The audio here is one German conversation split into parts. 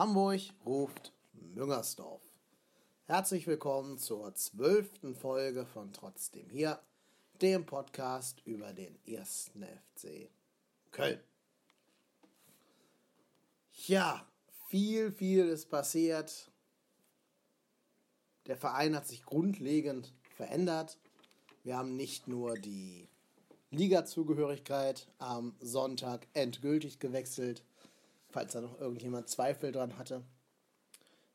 Hamburg ruft Müngersdorf. Herzlich willkommen zur zwölften Folge von Trotzdem hier, dem Podcast über den ersten FC Köln. Ja, viel, viel ist passiert. Der Verein hat sich grundlegend verändert. Wir haben nicht nur die Liga-Zugehörigkeit am Sonntag endgültig gewechselt, falls da noch irgendjemand Zweifel dran hatte.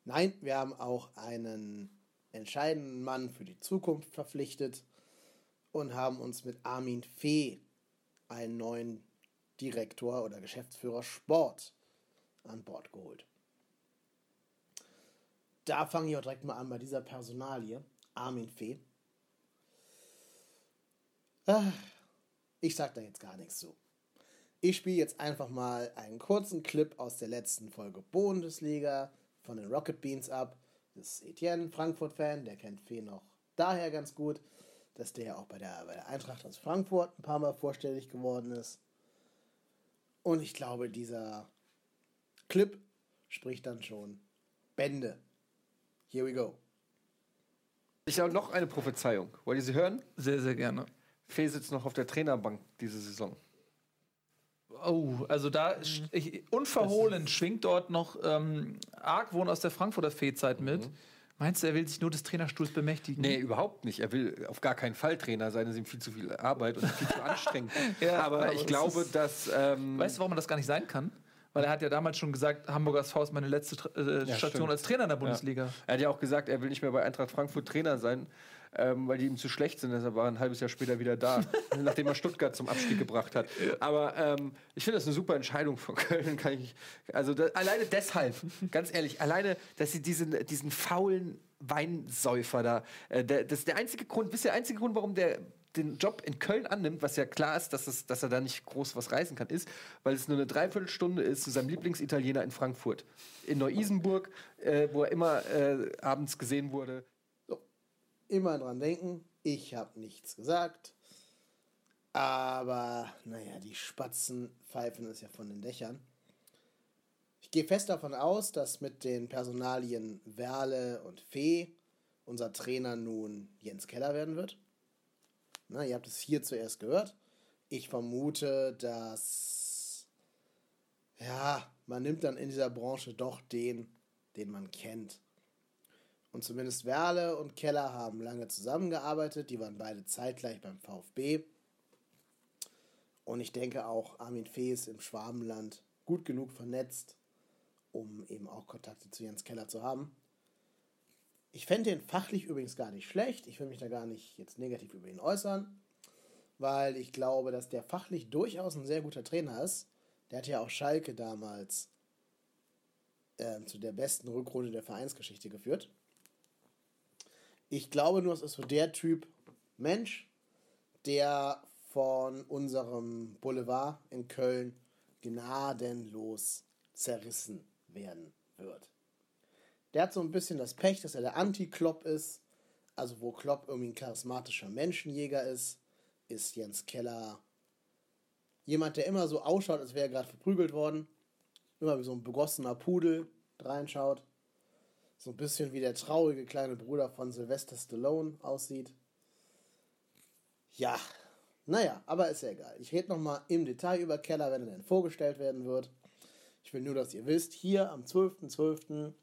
Nein, wir haben auch einen entscheidenden Mann für die Zukunft verpflichtet und haben uns mit Armin Fee einen neuen Direktor oder Geschäftsführer Sport an Bord geholt. Da fange ich auch direkt mal an bei dieser Personalie, Armin Fee. Ah, ich sag da jetzt gar nichts zu. Ich spiele jetzt einfach mal einen kurzen Clip aus der letzten Folge Bundesliga von den Rocket Beans ab. Das ist Etienne, Frankfurt-Fan, der kennt Fee noch daher ganz gut, dass der auch bei der, bei der Eintracht aus Frankfurt ein paar Mal vorstellig geworden ist. Und ich glaube, dieser Clip spricht dann schon Bände. Here we go. Ich habe noch eine Prophezeiung. Wollt ihr sie hören? Sehr, sehr gerne. Fee sitzt noch auf der Trainerbank diese Saison. Oh, also da sch- ich, unverhohlen schwingt dort noch ähm, Argwohn aus der Frankfurter Fee-Zeit mit. Meinst du, er will sich nur des Trainerstuhls bemächtigen? Nee, überhaupt nicht. Er will auf gar keinen Fall Trainer sein. Das ist ihm viel zu viel Arbeit und viel zu anstrengend. Ja, aber, aber ich glaube, ist- dass. Ähm, Weißt du, warum man das gar nicht sein kann? Weil er hat ja damals schon gesagt, Hamburgers Faust meine letzte äh, Ja, Station stimmt. als Trainer in der Bundesliga. Ja. Er hat ja auch gesagt, er will nicht mehr bei Eintracht Frankfurt Trainer sein, ähm, weil die ihm zu schlecht sind. Deshalb war er ein halbes Jahr später wieder da, nachdem er Stuttgart zum Abstieg gebracht hat. Aber ähm, ich finde das eine super Entscheidung von Köln. Kann ich, also da, alleine deshalb, ganz ehrlich, alleine, dass sie diesen, diesen faulen Weinsäufer da, äh, der, das ist der einzige Grund, wisst ihr, der einzige Grund, warum der den Job in Köln annimmt, was ja klar ist, dass, es, dass er da nicht groß was reisen kann, ist, weil es nur eine Dreiviertelstunde ist zu seinem Lieblingsitaliener in Frankfurt. In Neu-Isenburg, äh, wo er immer äh, abends gesehen wurde. Immer dran denken, ich habe nichts gesagt. Aber, naja, die Spatzen pfeifen es ja von den Dächern. Ich gehe fest davon aus, dass mit den Personalien Werle und Fee unser Trainer nun Jens Keller werden wird. Na, ihr habt es hier zuerst gehört. Ich vermute, dass ja, man nimmt dann in dieser Branche doch den, den man kennt. Und zumindest Werle und Keller haben lange zusammengearbeitet. Die waren beide zeitgleich beim VfB. Und ich denke auch, Armin Fee ist im Schwabenland gut genug vernetzt, um eben auch Kontakte zu Jens Keller zu haben. Ich fände den fachlich übrigens gar nicht schlecht. Ich will mich da gar nicht jetzt negativ über ihn äußern, weil ich glaube, dass der fachlich durchaus ein sehr guter Trainer ist. Der hat ja auch Schalke damals ähm, zu der besten Rückrunde der Vereinsgeschichte geführt. Ich glaube nur, es ist so der Typ Mensch, der von unserem Boulevard in Köln gnadenlos zerrissen werden wird. Der hat so ein bisschen das Pech, dass er der Anti-Klopp ist. Also wo Klopp irgendwie ein charismatischer Menschenjäger ist, ist Jens Keller jemand, der immer so ausschaut, als wäre er gerade verprügelt worden. Immer wie so ein begossener Pudel reinschaut. So ein bisschen wie der traurige kleine Bruder von Sylvester Stallone aussieht. Ja, naja, aber ist ja egal. Ich rede nochmal im Detail über Keller, wenn er denn vorgestellt werden wird. Ich will nur, dass ihr wisst, hier am 12.12.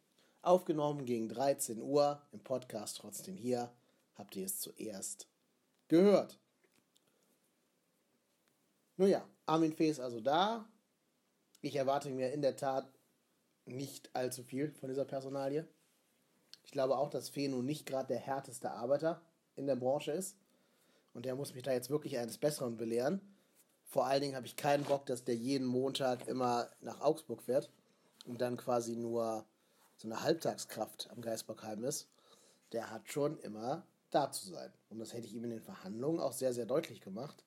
aufgenommen gegen 13 Uhr im Podcast trotzdem hier, habt ihr es zuerst gehört. Nun ja, Armin Fee ist also da. Ich erwarte mir in der Tat nicht allzu viel von dieser Personalie. Ich glaube auch, dass Fee nun nicht gerade der härteste Arbeiter in der Branche ist. Und der muss mich da jetzt wirklich eines Besseren belehren. Vor allen Dingen habe ich keinen Bock, dass der jeden Montag immer nach Augsburg fährt und dann quasi nur so eine Halbtagskraft am Geisbockheim ist. Der hat schon immer da zu sein. Und das hätte ich ihm in den Verhandlungen auch sehr, sehr deutlich gemacht.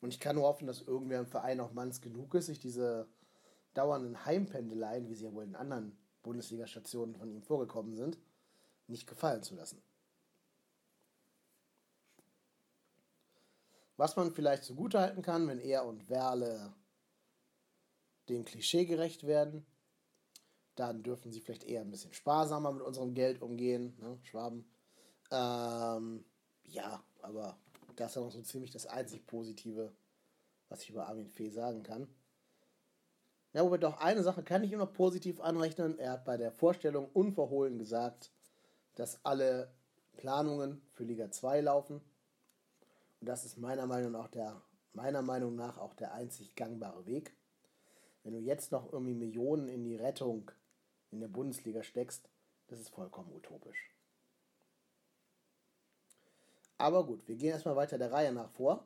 Und ich kann nur hoffen, dass irgendwer im Verein auch manns genug ist, sich diese dauernden Heimpendeleien, wie sie ja wohl in anderen Bundesliga-Stationen von ihm vorgekommen sind, nicht gefallen zu lassen. Was man vielleicht zugutehalten kann, wenn er und Werle dem Klischee gerecht werden, dann dürfen sie vielleicht eher ein bisschen sparsamer mit unserem Geld umgehen, ne, Schwaben. Ähm, ja, aber das ist ja noch so ziemlich das einzig Positive, was ich über Armin Fee sagen kann. Ja, wobei doch eine Sache kann ich ihm noch positiv anrechnen. Er hat bei der Vorstellung unverhohlen gesagt, dass alle Planungen für Liga 2 laufen. Und das ist meiner Meinung nach der, meiner Meinung nach auch der einzig gangbare Weg. Wenn du jetzt noch irgendwie Millionen in die Rettung in der Bundesliga steckst, das ist vollkommen utopisch. Aber gut, wir gehen erstmal weiter der Reihe nach vor.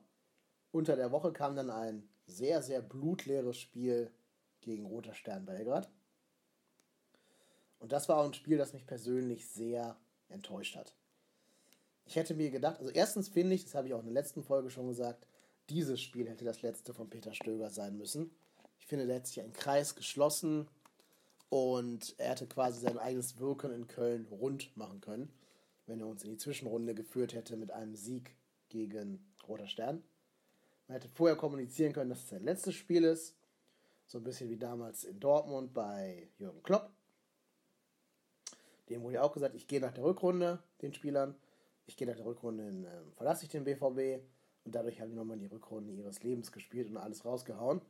Unter der Woche kam dann ein sehr, sehr blutleeres Spiel gegen Roter Stern Belgrad. Und das war auch ein Spiel, das mich persönlich sehr enttäuscht hat. Ich hätte mir gedacht, also erstens finde ich, das habe ich auch in der letzten Folge schon gesagt, dieses Spiel hätte das letzte von Peter Stöger sein müssen. Ich finde, der hat sich einen Kreis geschlossen und er hätte quasi sein eigenes Wirken in Köln rund machen können, wenn er uns in die Zwischenrunde geführt hätte mit einem Sieg gegen Roter Stern. Man hätte vorher kommunizieren können, dass es sein letztes Spiel ist. So ein bisschen wie damals in Dortmund bei Jürgen Klopp. Dem wurde ja auch gesagt, ich gehe nach der Rückrunde, den Spielern. Ich gehe nach der Rückrunde, in, äh, verlasse ich den BVB. Und dadurch haben die nochmal die Rückrunde ihres Lebens gespielt und alles rausgehauen.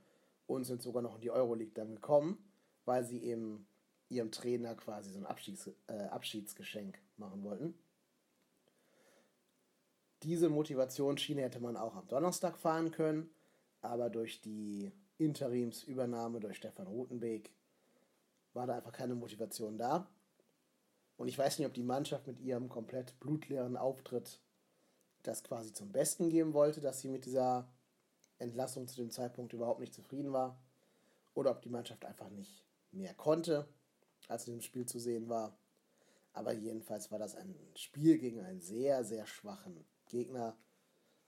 Und sind sogar noch in die Euroleague dann gekommen, weil sie eben ihrem Trainer quasi so ein Abschieds, äh, Abschiedsgeschenk machen wollten. Diese Motivationsschiene hätte man auch am Donnerstag fahren können, aber durch die Interimsübernahme durch Stefan Rutenbeek war da einfach keine Motivation da. Und ich weiß nicht, ob die Mannschaft mit ihrem komplett blutleeren Auftritt das quasi zum Besten geben wollte, dass sie mit dieser Entlassung zu dem Zeitpunkt überhaupt nicht zufrieden war. Oder ob die Mannschaft einfach nicht mehr konnte, als in dem Spiel zu sehen war. Aber jedenfalls war das ein Spiel gegen einen sehr, sehr schwachen Gegner,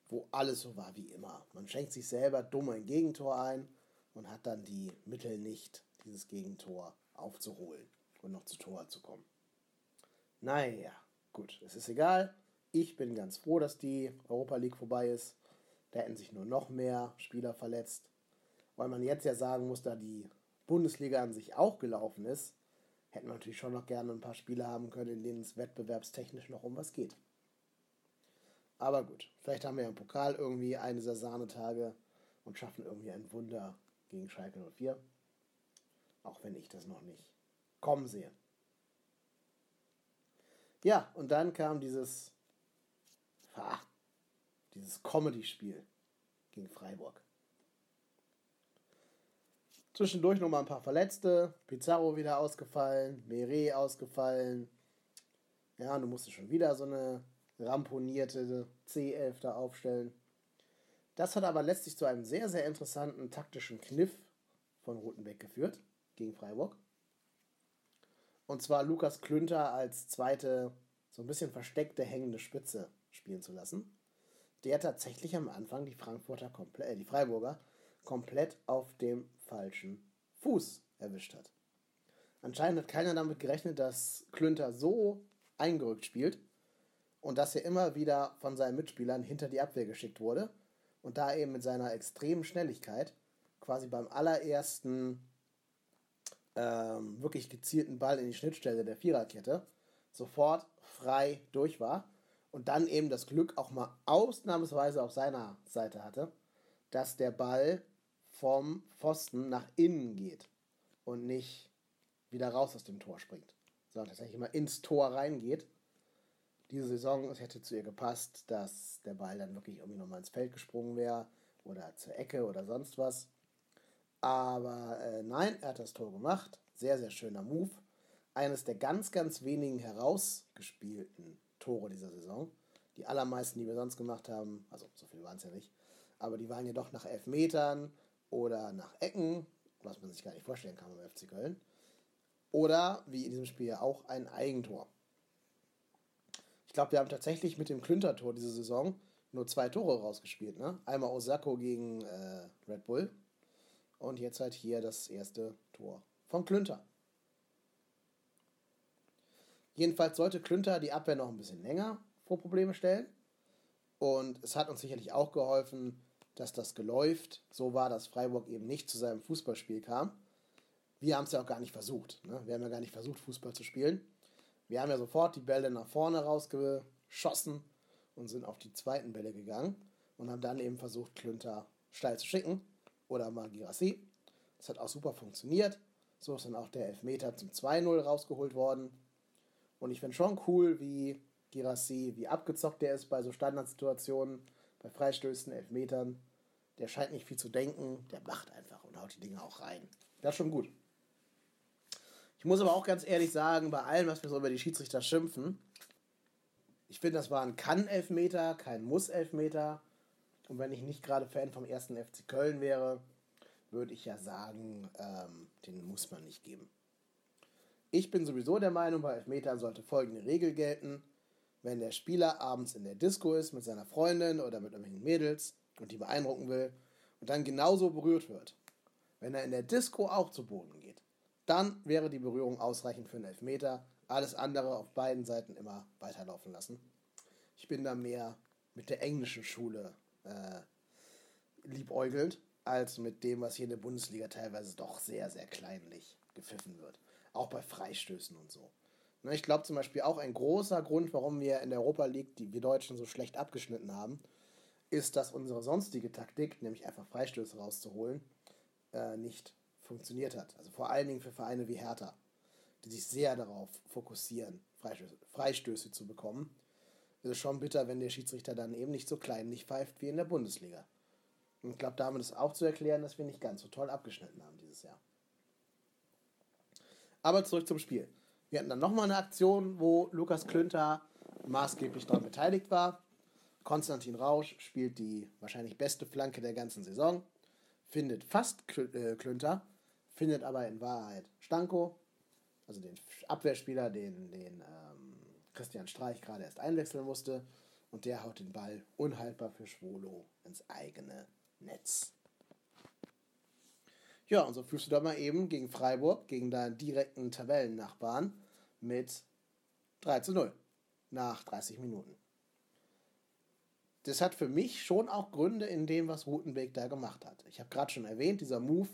wo alles so war wie immer. Man schenkt sich selber dumm ein Gegentor ein und hat dann die Mittel nicht, dieses Gegentor aufzuholen und noch zu Tor zu kommen. Naja, gut, es ist egal. Ich bin ganz froh, dass die Europa League vorbei ist. Da hätten sich nur noch mehr Spieler verletzt. Weil man jetzt ja sagen muss, da die Bundesliga an sich auch gelaufen ist, hätten wir natürlich schon noch gerne ein paar Spiele haben können, in denen es wettbewerbstechnisch noch um was geht. Aber gut, vielleicht haben wir ja im Pokal irgendwie eine dieser Sahnetage und schaffen irgendwie ein Wunder gegen Schalke 04. Auch wenn ich das noch nicht kommen sehe. Ja, und dann kam dieses, ah, dieses Comedy-Spiel gegen Freiburg. Zwischendurch nochmal ein paar Verletzte. Pizarro wieder ausgefallen, Meret ausgefallen. Ja, du musstest schon wieder so eine ramponierte C11 da aufstellen. Das hat aber letztlich zu einem sehr, sehr interessanten taktischen Kniff von Rotenbeck geführt gegen Freiburg. Und zwar Lukas Klünter als zweite, so ein bisschen versteckte hängende Spitze spielen zu lassen. Der tatsächlich am Anfang die Frankfurter komplett, äh, die Freiburger komplett auf dem falschen Fuß erwischt hat. Anscheinend hat keiner damit gerechnet, dass Klünter so eingerückt spielt und dass er immer wieder von seinen Mitspielern hinter die Abwehr geschickt wurde und da eben mit seiner extremen Schnelligkeit quasi beim allerersten ähm, wirklich gezielten Ball in die Schnittstelle der Viererkette sofort frei durch war und dann eben das Glück auch mal ausnahmsweise auf seiner Seite hatte, dass der Ball vom Pfosten nach innen geht und nicht wieder raus aus dem Tor springt, sondern tatsächlich mal ins Tor reingeht diese Saison, es hätte zu ihr gepasst, dass der Ball dann wirklich irgendwie nochmal ins Feld gesprungen wäre oder zur Ecke oder sonst was. Aber äh, nein, er hat das Tor gemacht. Sehr, sehr schöner Move. Eines der ganz, ganz wenigen herausgespielten Tore dieser Saison. Die allermeisten, die wir sonst gemacht haben, also so viel waren es ja nicht, aber die waren ja doch nach Elfmetern oder nach Ecken, was man sich gar nicht vorstellen kann beim FC Köln. Oder, wie in diesem Spiel ja auch, ein Eigentor. Ich glaube, wir haben tatsächlich mit dem Klünter-Tor diese Saison nur zwei Tore rausgespielt. Ne? Einmal Osako gegen äh, Red Bull und jetzt halt hier das erste Tor von Klünter. Jedenfalls sollte Klünter die Abwehr noch ein bisschen länger vor Probleme stellen. Und es hat uns sicherlich auch geholfen, dass das geläuft so war, dass Freiburg eben nicht zu seinem Fußballspiel kam. wir haben es ja auch gar nicht versucht. Ne? Wir haben ja gar nicht versucht, Fußball zu spielen. Wir haben ja sofort die Bälle nach vorne rausgeschossen und sind auf die zweiten Bälle gegangen und haben dann eben versucht, Klünter steil zu schicken oder mal Girassi. Das hat auch super funktioniert. So ist dann auch der Elfmeter zum 2-0 rausgeholt worden. Und ich finde schon cool, wie Girassi, wie abgezockt der ist bei so Standardsituationen, bei Freistößen, Elfmetern. Der scheint nicht viel zu denken, der macht einfach und haut die Dinge auch rein. Das ist schon gut. Ich muss aber auch ganz ehrlich sagen, bei allem, was wir so über die Schiedsrichter schimpfen, ich finde, das war ein Kann-Elfmeter, kein Muss-Elfmeter. Und wenn ich nicht gerade Fan vom ersten FC Köln wäre, würde ich ja sagen, ähm, den muss man nicht geben. Ich bin sowieso der Meinung, bei Elfmetern sollte folgende Regel gelten. Wenn der Spieler abends in der Disco ist mit seiner Freundin oder mit irgendwelchen Mädels und die beeindrucken will und dann genauso berührt wird, wenn er in der Disco auch zu Boden geht, dann wäre die Berührung ausreichend für einen Elfmeter. Alles andere auf beiden Seiten immer weiterlaufen lassen. Ich bin da mehr mit der englischen Schule äh, liebäugelt, als mit dem, was hier in der Bundesliga teilweise doch sehr, sehr kleinlich gepfiffen wird. Auch bei Freistößen und so. Ne, ich glaube zum Beispiel auch ein großer Grund, warum wir in der Europa League, die wir Deutschen so schlecht abgeschnitten haben, ist, dass unsere sonstige Taktik, nämlich einfach Freistöße rauszuholen, äh, nicht funktioniert hat. Also vor allen Dingen für Vereine wie Hertha, die sich sehr darauf fokussieren, Freistöße, Freistöße zu bekommen. Es ist schon bitter, wenn der Schiedsrichter dann eben nicht so klein nicht pfeift wie in der Bundesliga. Und ich glaube, damit ist auch zu erklären, dass wir nicht ganz so toll abgeschnitten haben dieses Jahr. Aber zurück zum Spiel. Wir hatten dann nochmal eine Aktion, wo Lukas Klünter maßgeblich daran beteiligt war. Konstantin Rausch spielt die wahrscheinlich beste Flanke der ganzen Saison, findet fast äh, Klünter, findet aber in Wahrheit Stanko, also den Abwehrspieler, den, den ähm, Christian Streich gerade erst einwechseln musste. Und der haut den Ball unhaltbar für Schwolo ins eigene Netz. Ja, und so führst du da mal eben gegen Freiburg, gegen deinen direkten Tabellennachbarn mit 3 zu 0 nach 30 Minuten. Das hat für mich schon auch Gründe in dem, was Rutenbeek da gemacht hat. Ich habe gerade schon erwähnt, dieser Move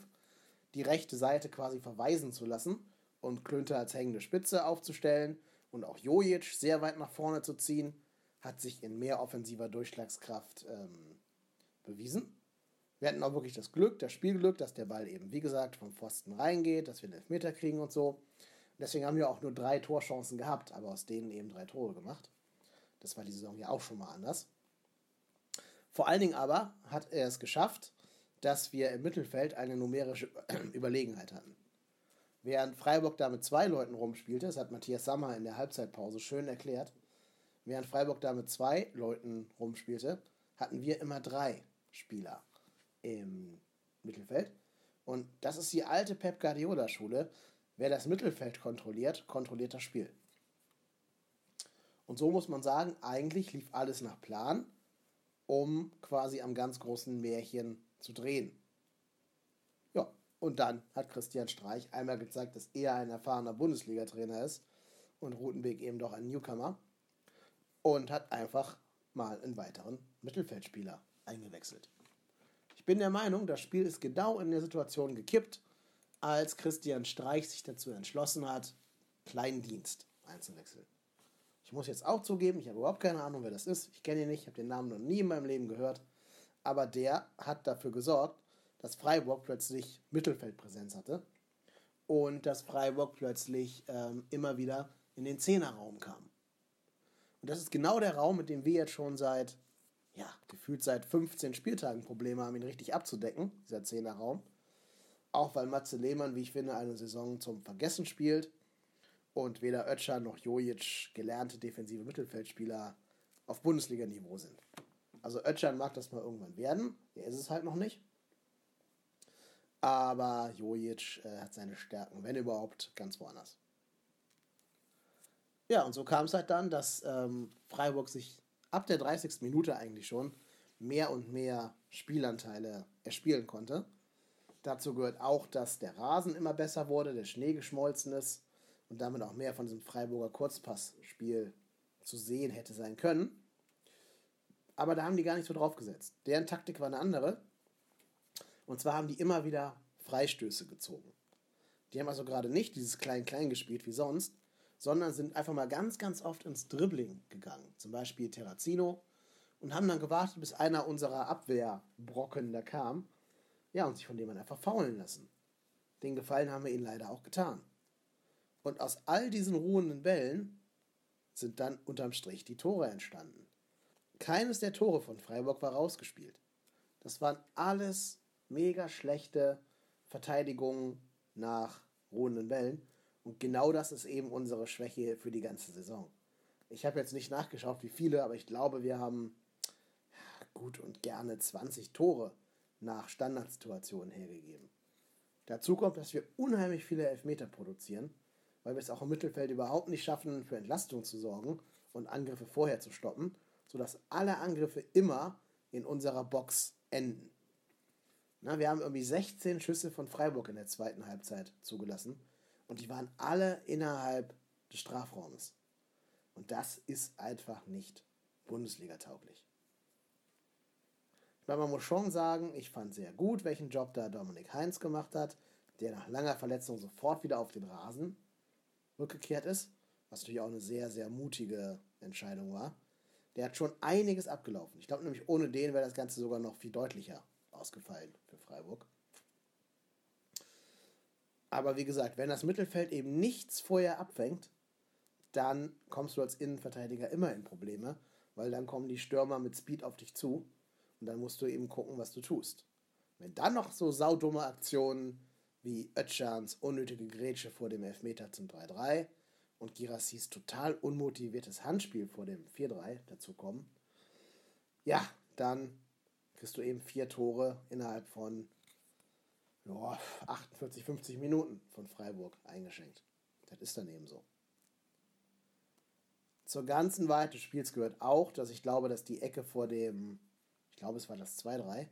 die rechte Seite quasi verweisen zu lassen und Klünter als hängende Spitze aufzustellen und auch Jojic sehr weit nach vorne zu ziehen, hat sich in mehr offensiver Durchschlagskraft ähm, bewiesen. Wir hatten auch wirklich das Glück, das Spielglück, dass der Ball eben, wie gesagt, vom Pfosten reingeht, dass wir einen Elfmeter kriegen und so. Deswegen haben wir auch nur drei Torchancen gehabt, aber aus denen eben drei Tore gemacht. Das war die Saison ja auch schon mal anders. Vor allen Dingen aber hat er es geschafft, dass wir im Mittelfeld eine numerische Überlegenheit hatten. Während Freiburg da mit zwei Leuten rumspielte, das hat Matthias Sammer in der Halbzeitpause schön erklärt, während Freiburg da mit zwei Leuten rumspielte, hatten wir immer drei Spieler im Mittelfeld. Und das ist die alte Pep Guardiola-Schule. Wer das Mittelfeld kontrolliert, kontrolliert das Spiel. Und so muss man sagen, eigentlich lief alles nach Plan, um quasi am ganz großen Märchen zu drehen. Ja, und dann hat Christian Streich einmal gezeigt, dass er ein erfahrener Bundesliga-Trainer ist und Rutenbeek eben doch ein Newcomer und hat einfach mal einen weiteren Mittelfeldspieler eingewechselt. Ich bin der Meinung, das Spiel ist genau in der Situation gekippt, als Christian Streich sich dazu entschlossen hat, Kleindienst einzuwechseln. Ich muss jetzt auch zugeben, ich habe überhaupt keine Ahnung, wer das ist. Ich kenne ihn nicht, ich habe den Namen noch nie in meinem Leben gehört aber der hat dafür gesorgt, dass Freiburg plötzlich Mittelfeldpräsenz hatte und dass Freiburg plötzlich ähm, immer wieder in den Zehnerraum kam. Und das ist genau der Raum, mit dem wir jetzt schon seit, ja, gefühlt seit 15 Spieltagen Probleme haben, ihn richtig abzudecken, dieser Zehnerraum. Auch weil Matze Lehmann, wie ich finde, eine Saison zum Vergessen spielt und weder Ötscher noch Jojic gelernte defensive Mittelfeldspieler auf Bundesliga-Niveau sind. Also Ötchan mag das mal irgendwann werden. Der ist es halt noch nicht. Aber Jojic äh, hat seine Stärken, wenn überhaupt, ganz woanders. Ja, und so kam es halt dann, dass ähm, Freiburg sich ab der 30. Minute eigentlich schon mehr und mehr Spielanteile erspielen konnte. Dazu gehört auch, dass der Rasen immer besser wurde, der Schnee geschmolzen ist und damit auch mehr von diesem Freiburger Kurzpassspiel zu sehen hätte sein können aber da haben die gar nicht so drauf gesetzt. Deren Taktik war eine andere. Und zwar haben die immer wieder Freistöße gezogen. Die haben also gerade nicht dieses Klein-Klein gespielt wie sonst, sondern sind einfach mal ganz, ganz oft ins Dribbling gegangen. Zum Beispiel Terrazino und haben dann gewartet, bis einer unserer Abwehrbrocken da kam. Ja, und sich von dem einfach faulen lassen. Den Gefallen haben wir ihnen leider auch getan. Und aus all diesen ruhenden Bällen sind dann unterm Strich die Tore entstanden. Keines der Tore von Freiburg war rausgespielt. Das waren alles mega schlechte Verteidigungen nach ruhenden Bällen. Und genau das ist eben unsere Schwäche für die ganze Saison. Ich habe jetzt nicht nachgeschaut, wie viele, aber ich glaube, wir haben gut und gerne 20 Tore nach Standardsituationen hergegeben. Dazu kommt, dass wir unheimlich viele Elfmeter produzieren, weil wir es auch im Mittelfeld überhaupt nicht schaffen, für Entlastung zu sorgen und Angriffe vorher zu stoppen, sodass alle Angriffe immer in unserer Box enden. Na, wir haben irgendwie 16 Schüsse von Freiburg in der zweiten Halbzeit zugelassen und die waren alle innerhalb des Strafraumes. Und das ist einfach nicht Bundesliga-tauglich. Weil man muss schon sagen, ich fand sehr gut, welchen Job da Dominik Heinz gemacht hat, der nach langer Verletzung sofort wieder auf den Rasen rückgekehrt ist, was natürlich auch eine sehr, sehr mutige Entscheidung war. Der hat schon einiges abgelaufen. Ich glaube nämlich, ohne den wäre das Ganze sogar noch viel deutlicher ausgefallen für Freiburg. Aber wie gesagt, wenn das Mittelfeld eben nichts vorher abfängt, dann kommst du als Innenverteidiger immer in Probleme, weil dann kommen die Stürmer mit Speed auf dich zu und dann musst du eben gucken, was du tust. Wenn dann noch so saudumme Aktionen wie Ötschans unnötige Grätsche vor dem Elfmeter zum 3-3 und Girassis total unmotiviertes Handspiel vor dem 4-3 dazu kommen, ja, dann kriegst du eben vier Tore innerhalb von ja, 48, 50 Minuten von Freiburg eingeschenkt. Das ist dann eben so. Zur ganzen Weite des Spiels gehört auch, dass ich glaube, dass die Ecke vor dem ich glaube, es war das 2-3,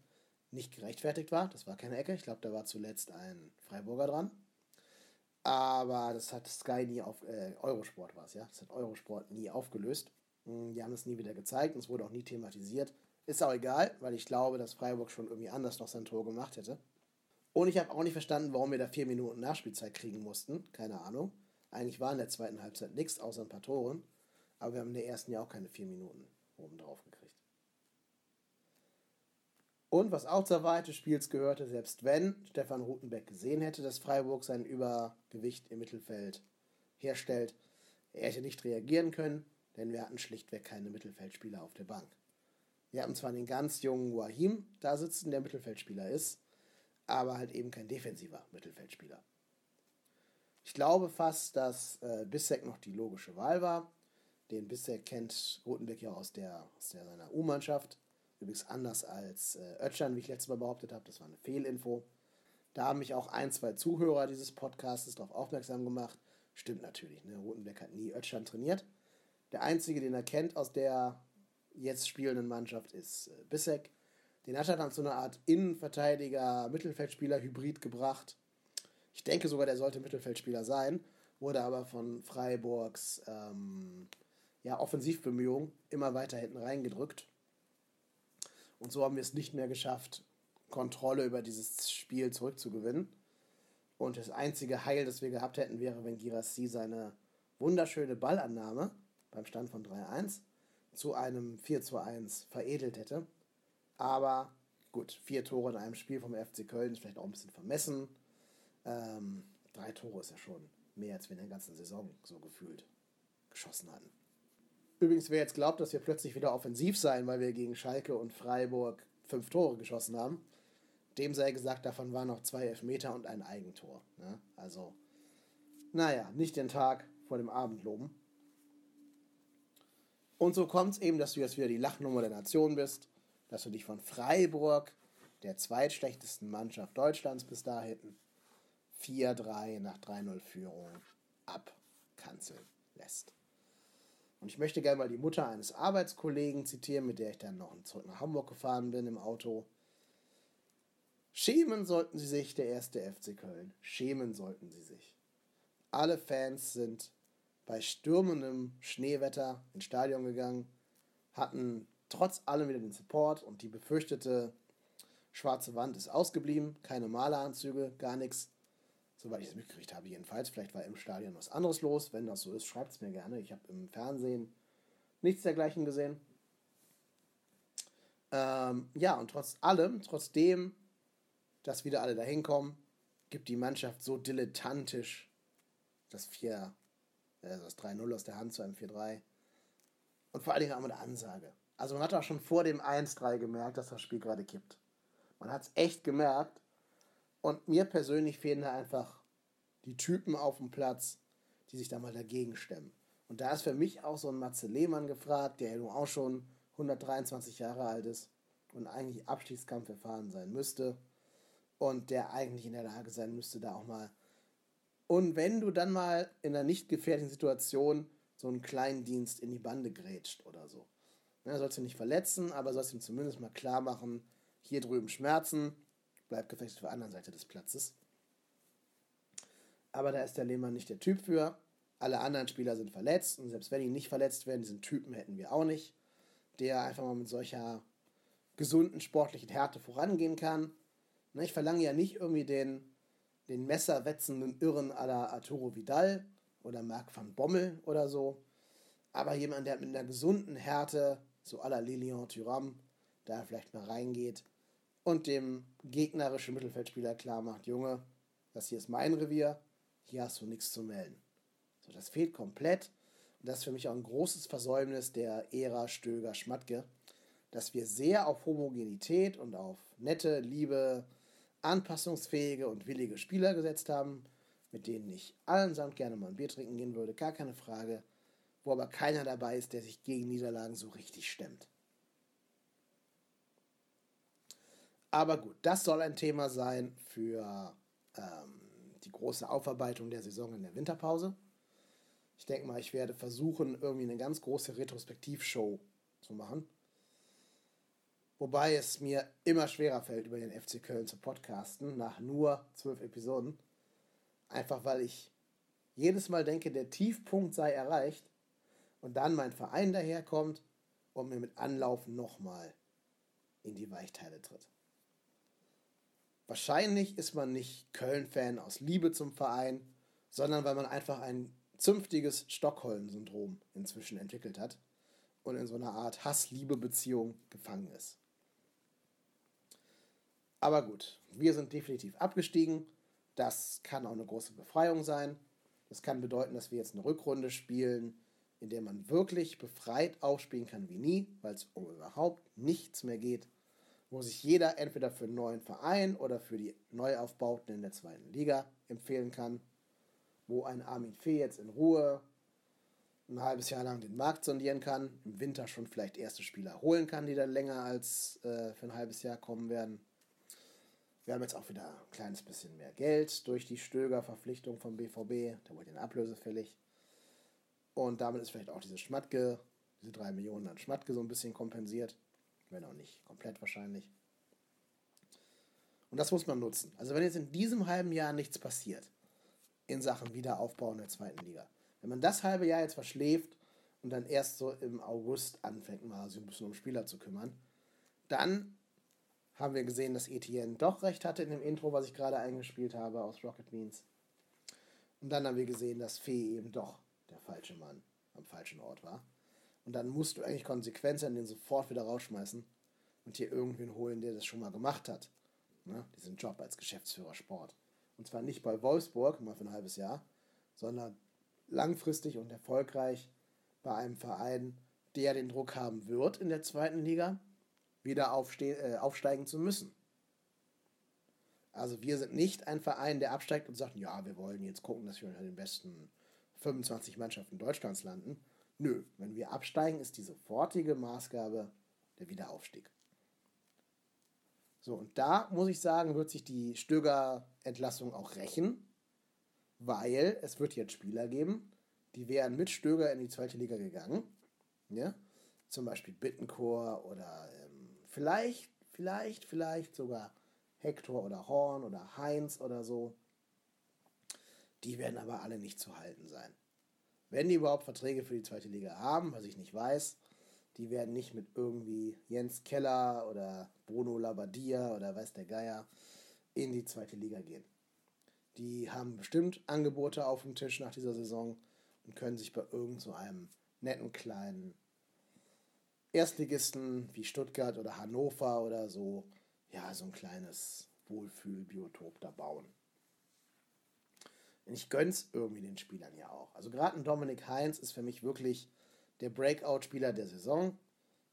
nicht gerechtfertigt war. Das war keine Ecke. Ich glaube, da war zuletzt ein Freiburger dran. Aber das hat Sky nie auf, äh, Eurosport war es, ja. Das hat Eurosport nie aufgelöst. Hm, die haben es nie wieder gezeigt und es wurde auch nie thematisiert. Ist auch egal, weil ich glaube, dass Freiburg schon irgendwie anders noch sein Tor gemacht hätte. Und ich habe auch nicht verstanden, warum wir da vier Minuten Nachspielzeit kriegen mussten. Keine Ahnung. Eigentlich war in der zweiten Halbzeit nichts außer ein paar Toren. Aber wir haben in der ersten ja auch keine vier Minuten oben drauf gekriegt. Und was auch zur Weite des Spiels gehörte, selbst wenn Stefan Rutenbeck gesehen hätte, dass Freiburg sein Übergewicht im Mittelfeld herstellt, er hätte nicht reagieren können, denn wir hatten schlichtweg keine Mittelfeldspieler auf der Bank. Wir haben zwar den ganz jungen Wahim da sitzen, der Mittelfeldspieler ist, aber halt eben kein defensiver Mittelfeldspieler. Ich glaube fast, dass äh, Bissek noch die logische Wahl war. Den Bissek kennt Rutenbeck ja aus, der, aus der, seiner U-Mannschaft. Übrigens anders als äh, Ötschern, wie ich letztes Mal behauptet habe, das war eine Fehlinfo. Da haben mich auch ein, zwei Zuhörer dieses Podcasts darauf aufmerksam gemacht. Stimmt natürlich, ne? Rotenbeck hat nie Ötschern trainiert. Der einzige, den er kennt aus der jetzt spielenden Mannschaft, ist äh, Bissek. Den hat er dann zu einer Art Innenverteidiger, Mittelfeldspieler, Hybrid gebracht. Ich denke sogar, der sollte Mittelfeldspieler sein, wurde aber von Freiburgs ähm, ja, Offensivbemühungen immer weiter hinten reingedrückt. Und so haben wir es nicht mehr geschafft, Kontrolle über dieses Spiel zurückzugewinnen. Und das einzige Heil, das wir gehabt hätten, wäre, wenn Girassi seine wunderschöne Ballannahme beim Stand von 3-1 zu einem 4-1 veredelt hätte. Aber gut, vier Tore in einem Spiel vom FC Köln ist vielleicht auch ein bisschen vermessen. Ähm, drei Tore ist ja schon mehr, als wir in der ganzen Saison so gefühlt geschossen hatten. Übrigens, wer jetzt glaubt, dass wir plötzlich wieder offensiv seien, weil wir gegen Schalke und Freiburg fünf Tore geschossen haben, dem sei gesagt, davon waren noch zwei Elfmeter und ein Eigentor. Ne? Also, naja, nicht den Tag vor dem Abend loben. Und so kommt es eben, dass du jetzt wieder die Lachnummer der Nation bist, dass du dich von Freiburg, der zweitschlechtesten Mannschaft Deutschlands bis dahin, 4-3 nach 3-0-Führung abkanzeln lässt. Und ich möchte gerne mal die Mutter eines Arbeitskollegen zitieren, mit der ich dann noch zurück nach Hamburg gefahren bin im Auto. Schämen sollten sie sich, der erste FC Köln. Schämen sollten sie sich. Alle Fans sind bei stürmendem Schneewetter ins Stadion gegangen, hatten trotz allem wieder den Support und die befürchtete schwarze Wand ist ausgeblieben. Keine Maleranzüge, gar nichts. Soweit ich es mitgekriegt habe, jedenfalls. Vielleicht war im Stadion was anderes los. Wenn das so ist, schreibt es mir gerne. Ich habe im Fernsehen nichts dergleichen gesehen. Ähm, ja, und trotz allem, trotzdem, dass wieder alle dahin kommen, gibt die Mannschaft so dilettantisch das 4, also das 3-0 aus der Hand zu einem 4-3. Und vor allen Dingen auch mit der Ansage. Also man hat auch schon vor dem 1-3 gemerkt, dass das Spiel gerade kippt. Man hat es echt gemerkt. Und mir persönlich fehlen da einfach die Typen auf dem Platz, die sich da mal dagegen stemmen. Und da ist für mich auch so ein Matze Lehmann gefragt, der ja nun auch schon 123 Jahre alt ist und eigentlich Abstiegskampf erfahren sein müsste und der eigentlich in der Lage sein müsste, da auch mal. Und wenn du dann mal in einer nicht gefährlichen Situation so einen kleinen Dienst in die Bande grätscht oder so. Ne, sollst du nicht verletzen, aber sollst ihm zumindest mal klar machen, hier drüben Schmerzen, bleib gefestigt auf der anderen Seite des Platzes. Aber da ist der Lehmann nicht der Typ für. Alle anderen Spieler sind verletzt und selbst wenn die nicht verletzt werden, diesen Typen hätten wir auch nicht, der einfach mal mit solcher gesunden sportlichen Härte vorangehen kann. Ne, ich verlange ja nicht irgendwie den, den messerwetzenden Irren à la Arturo Vidal oder Marc van Bommel oder so, aber jemand, der mit einer gesunden Härte, so à la Lilian Thuram, da vielleicht mal reingeht und dem gegnerischen Mittelfeldspieler klar macht, Junge, das hier ist mein Revier, hier hast du nichts zu melden. So, das fehlt komplett. Und das ist für mich auch ein großes Versäumnis der Ära Stöger-Schmatke, dass wir sehr auf Homogenität und auf nette, liebe, anpassungsfähige und willige Spieler gesetzt haben, mit denen ich allesamt gerne mal ein Bier trinken gehen würde, gar keine Frage, wo aber keiner dabei ist, der sich gegen Niederlagen so richtig stemmt. Aber gut, das soll ein Thema sein für ähm, die große Aufarbeitung der Saison in der Winterpause. Ich denke mal, ich werde versuchen, irgendwie eine ganz große Retrospektivshow zu machen. Wobei es mir immer schwerer fällt, über den FC Köln zu podcasten, nach nur zwölf Episoden. Einfach weil ich jedes Mal denke, der Tiefpunkt sei erreicht und dann mein Verein daherkommt und mir mit Anlaufen nochmal in die Weichteile tritt. Wahrscheinlich ist man nicht Köln-Fan aus Liebe zum Verein, sondern weil man einfach ein zünftiges Stockholm-Syndrom inzwischen entwickelt hat und in so einer Art Hass-Liebe-Beziehung gefangen ist. Aber gut, wir sind definitiv abgestiegen. Das kann auch eine große Befreiung sein. Das kann bedeuten, dass wir jetzt eine Rückrunde spielen, in der man wirklich befreit aufspielen kann wie nie, weil es um überhaupt nichts mehr geht wo sich jeder entweder für einen neuen Verein oder für die Neuaufbauten in der zweiten Liga empfehlen kann, wo ein Armin Fee jetzt in Ruhe ein halbes Jahr lang den Markt sondieren kann, im Winter schon vielleicht erste Spieler holen kann, die dann länger als äh, für ein halbes Jahr kommen werden. Wir haben jetzt auch wieder ein kleines bisschen mehr Geld durch die Stöger-Verpflichtung vom BVB, da wurde eine Ablöse fällig. Und damit ist vielleicht auch diese Schmatke, diese drei Millionen an Schmatke so ein bisschen kompensiert wenn auch nicht komplett wahrscheinlich. Und das muss man nutzen. Also wenn jetzt in diesem halben Jahr nichts passiert in Sachen Wiederaufbau in der zweiten Liga, wenn man das halbe Jahr jetzt verschläft und dann erst so im August anfängt, mal so ein bisschen um Spieler zu kümmern, dann haben wir gesehen, dass Etienne doch recht hatte in dem Intro, was ich gerade eingespielt habe aus Rocket Beans. Und dann haben wir gesehen, dass Fee eben doch der falsche Mann am falschen Ort war. Und dann musst du eigentlich konsequent sein, den sofort wieder rausschmeißen und hier irgendwen holen, der das schon mal gemacht hat. Ne? Diesen Job als Geschäftsführer Sport. Und zwar nicht bei Wolfsburg, mal für ein halbes Jahr, sondern langfristig und erfolgreich bei einem Verein, der den Druck haben wird, in der zweiten Liga wieder äh, aufsteigen zu müssen. Also wir sind nicht ein Verein, der absteigt und sagt, ja, wir wollen jetzt gucken, dass wir unter den besten 25 Mannschaften Deutschlands landen, Nö, wenn wir absteigen, ist die sofortige Maßgabe der Wiederaufstieg. So, und da muss ich sagen, wird sich die Stöger-Entlassung auch rächen, weil es wird jetzt Spieler geben, die wären mit Stöger in die zweite Liga gegangen. Ja? Zum Beispiel Bittenchor oder ähm, vielleicht, vielleicht, vielleicht sogar Hector oder Horn oder Heinz oder so. Die werden aber alle nicht zu halten sein wenn die überhaupt Verträge für die zweite Liga haben, was ich nicht weiß, die werden nicht mit irgendwie Jens Keller oder Bruno Labbadia oder weiß der Geier in die zweite Liga gehen. Die haben bestimmt Angebote auf dem Tisch nach dieser Saison und können sich bei irgend so netten kleinen Erstligisten wie Stuttgart oder Hannover oder so, ja, so ein kleines Wohlfühlbiotop da bauen. Ich gönn's irgendwie den Spielern ja auch. Also gerade ein Dominik Heinz ist für mich wirklich der Breakout-Spieler der Saison,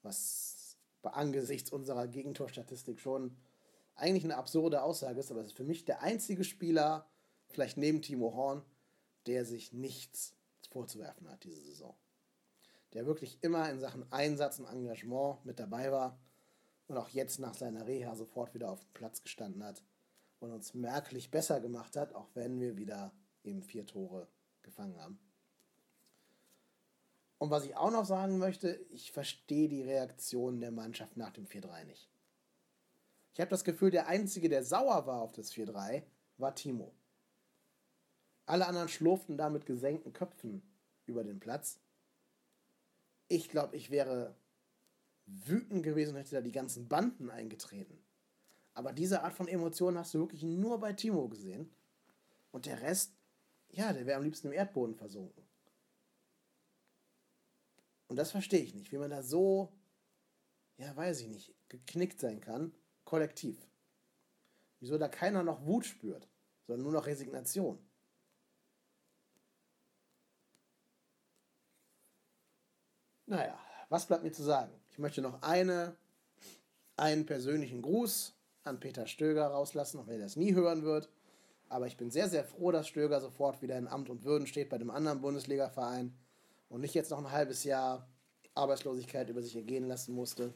was angesichts unserer Gegentorstatistik schon eigentlich eine absurde Aussage ist, aber es ist für mich der einzige Spieler, vielleicht neben Timo Horn, der sich nichts vorzuwerfen hat diese Saison. Der wirklich immer in Sachen Einsatz und Engagement mit dabei war und auch jetzt nach seiner Reha sofort wieder auf dem Platz gestanden hat und uns merklich besser gemacht hat, auch wenn wir wieder eben vier Tore gefangen haben. Und was ich auch noch sagen möchte, ich verstehe die Reaktion der Mannschaft nach dem 4-3 nicht. Ich habe das Gefühl, der Einzige, der sauer war auf das 4-3, war Timo. Alle anderen schlurften da mit gesenkten Köpfen über den Platz. Ich glaube, ich wäre wütend gewesen und hätte da die ganzen Banden eingetreten. Aber diese Art von Emotionen hast du wirklich nur bei Timo gesehen. Und der Rest, ja, der wäre am liebsten im Erdboden versunken. Und das verstehe ich nicht, wie man da so, ja, weiß ich nicht, geknickt sein kann, kollektiv. Wieso da keiner noch Wut spürt, sondern nur noch Resignation. Naja, was bleibt mir zu sagen? Ich möchte noch eine, einen persönlichen Gruß an Peter Stöger rauslassen, auch wenn er das nie hören wird. Aber ich bin sehr, sehr froh, dass Stöger sofort wieder in Amt und Würden steht bei dem anderen Bundesliga-Verein und nicht jetzt noch ein halbes Jahr Arbeitslosigkeit über sich ergehen lassen musste.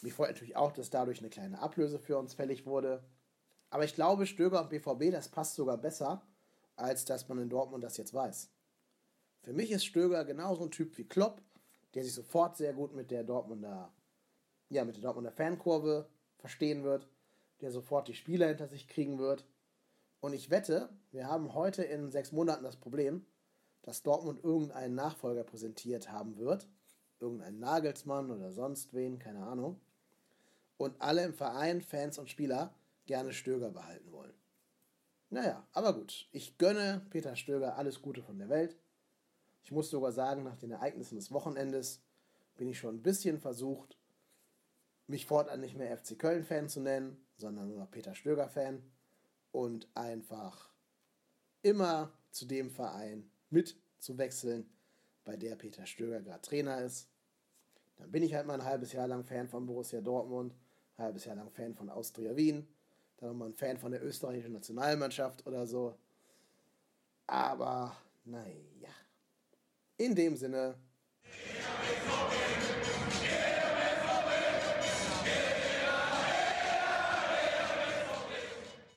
Mich freut natürlich auch, dass dadurch eine kleine Ablöse für uns fällig wurde. Aber ich glaube, Stöger und BVB, das passt sogar besser, als dass man in Dortmund das jetzt weiß. Für mich ist Stöger genauso ein Typ wie Klopp, der sich sofort sehr gut mit der Dortmunder, ja, mit der Dortmunder Fankurve verstehen wird, der sofort die Spieler hinter sich kriegen wird. Und ich wette, wir haben heute in sechs Monaten das Problem, dass Dortmund irgendeinen Nachfolger präsentiert haben wird. Irgendeinen Nagelsmann oder sonst wen, keine Ahnung. Und alle im Verein, Fans und Spieler, gerne Stöger behalten wollen. Naja, aber gut. Ich gönne Peter Stöger alles Gute von der Welt. Ich muss sogar sagen, nach den Ereignissen des Wochenendes bin ich schon ein bisschen versucht, mich fortan nicht mehr FC Köln-Fan zu nennen, sondern nur noch Peter Stöger-Fan und einfach immer zu dem Verein mitzuwechseln, bei der Peter Stöger gerade Trainer ist. Dann bin ich halt mal ein halbes Jahr lang Fan von Borussia Dortmund, ein halbes Jahr lang Fan von Austria Wien, dann nochmal ein Fan von der österreichischen Nationalmannschaft oder so. Aber naja. In dem Sinne.